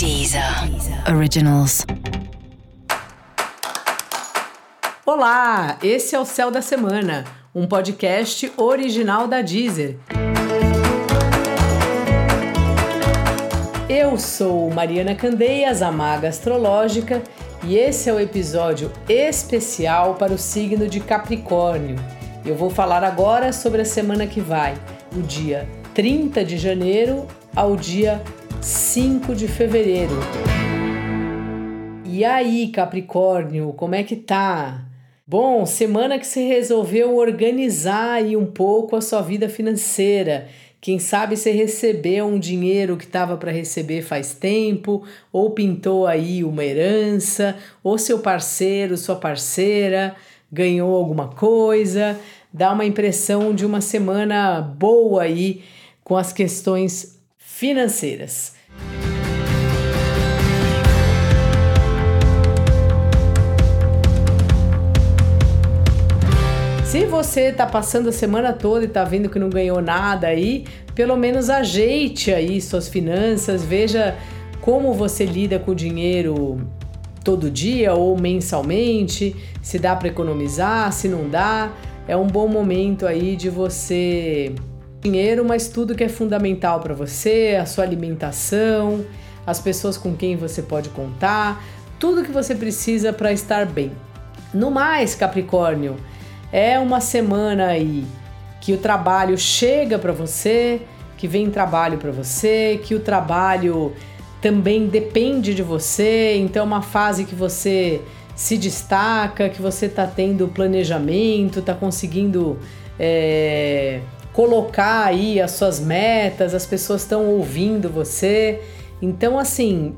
Deezer Originals. Olá, esse é o Céu da Semana, um podcast original da Deezer. Eu sou Mariana Candeias, a maga astrológica, e esse é o episódio especial para o signo de Capricórnio. Eu vou falar agora sobre a semana que vai, o dia 30 de janeiro ao dia 5 de fevereiro. E aí, Capricórnio, como é que tá? Bom, semana que você resolveu organizar aí um pouco a sua vida financeira. Quem sabe você recebeu um dinheiro que estava para receber faz tempo, ou pintou aí uma herança, ou seu parceiro, sua parceira ganhou alguma coisa. Dá uma impressão de uma semana boa aí com as questões financeiras. Se você está passando a semana toda e está vendo que não ganhou nada aí, pelo menos ajeite aí suas finanças, veja como você lida com o dinheiro todo dia ou mensalmente, se dá para economizar, se não dá. É um bom momento aí de você dinheiro, mas tudo que é fundamental para você, a sua alimentação, as pessoas com quem você pode contar, tudo que você precisa para estar bem. No mais, Capricórnio, é uma semana aí que o trabalho chega para você, que vem trabalho para você, que o trabalho também depende de você, então é uma fase que você se destaca, que você está tendo planejamento, está conseguindo é, colocar aí as suas metas, as pessoas estão ouvindo você. Então, assim,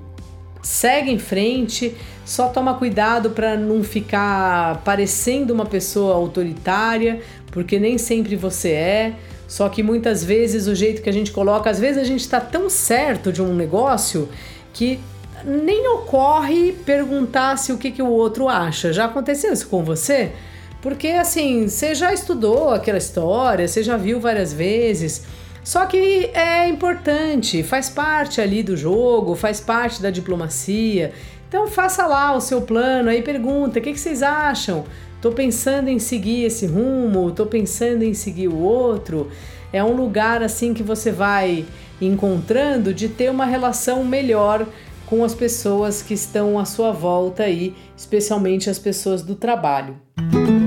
segue em frente, só toma cuidado para não ficar parecendo uma pessoa autoritária, porque nem sempre você é. Só que muitas vezes o jeito que a gente coloca, às vezes a gente está tão certo de um negócio que nem ocorre perguntar se o que, que o outro acha. Já aconteceu isso com você? Porque assim, você já estudou aquela história, você já viu várias vezes. Só que é importante, faz parte ali do jogo, faz parte da diplomacia. Então faça lá o seu plano, aí pergunta: o que, que vocês acham? Tô pensando em seguir esse rumo, tô pensando em seguir o outro. É um lugar assim que você vai encontrando de ter uma relação melhor com as pessoas que estão à sua volta aí, especialmente as pessoas do trabalho. Os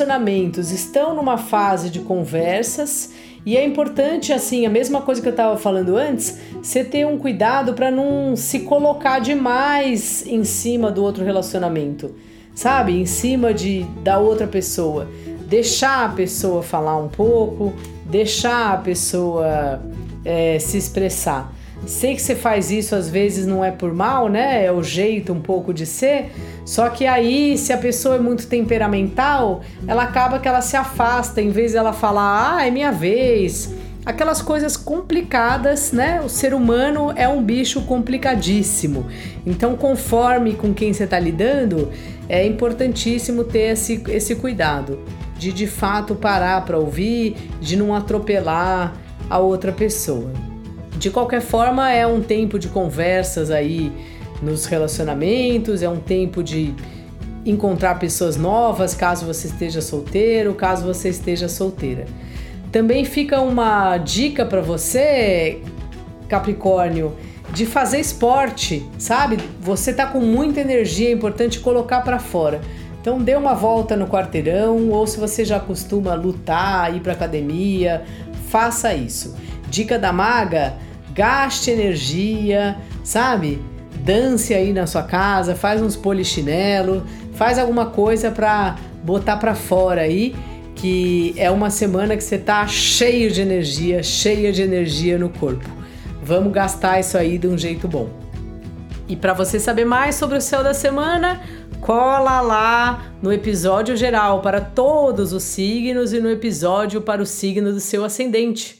relacionamentos estão numa fase de conversas e é importante, assim, a mesma coisa que eu estava falando antes, você ter um cuidado para não se colocar demais em cima do outro relacionamento, sabe? Em cima de da outra pessoa. Deixar a pessoa falar um pouco, deixar a pessoa é, se expressar. Sei que você faz isso às vezes não é por mal, né? É o jeito um pouco de ser. Só que aí, se a pessoa é muito temperamental, ela acaba que ela se afasta, em vez de ela falar, ah, é minha vez. Aquelas coisas complicadas, né? O ser humano é um bicho complicadíssimo. Então, conforme com quem você está lidando, é importantíssimo ter esse, esse cuidado de de fato parar para ouvir, de não atropelar a outra pessoa. De qualquer forma, é um tempo de conversas aí nos relacionamentos, é um tempo de encontrar pessoas novas, caso você esteja solteiro, caso você esteja solteira. Também fica uma dica para você, Capricórnio, de fazer esporte, sabe? Você tá com muita energia, é importante colocar para fora. Então dê uma volta no quarteirão ou se você já costuma lutar, ir para academia, faça isso. Dica da maga: gaste energia, sabe? Dance aí na sua casa, faz uns polichinelo, faz alguma coisa para botar para fora aí, que é uma semana que você tá cheio de energia, cheia de energia no corpo. Vamos gastar isso aí de um jeito bom. E para você saber mais sobre o céu da semana, cola lá no episódio geral para todos os signos e no episódio para o signo do seu ascendente.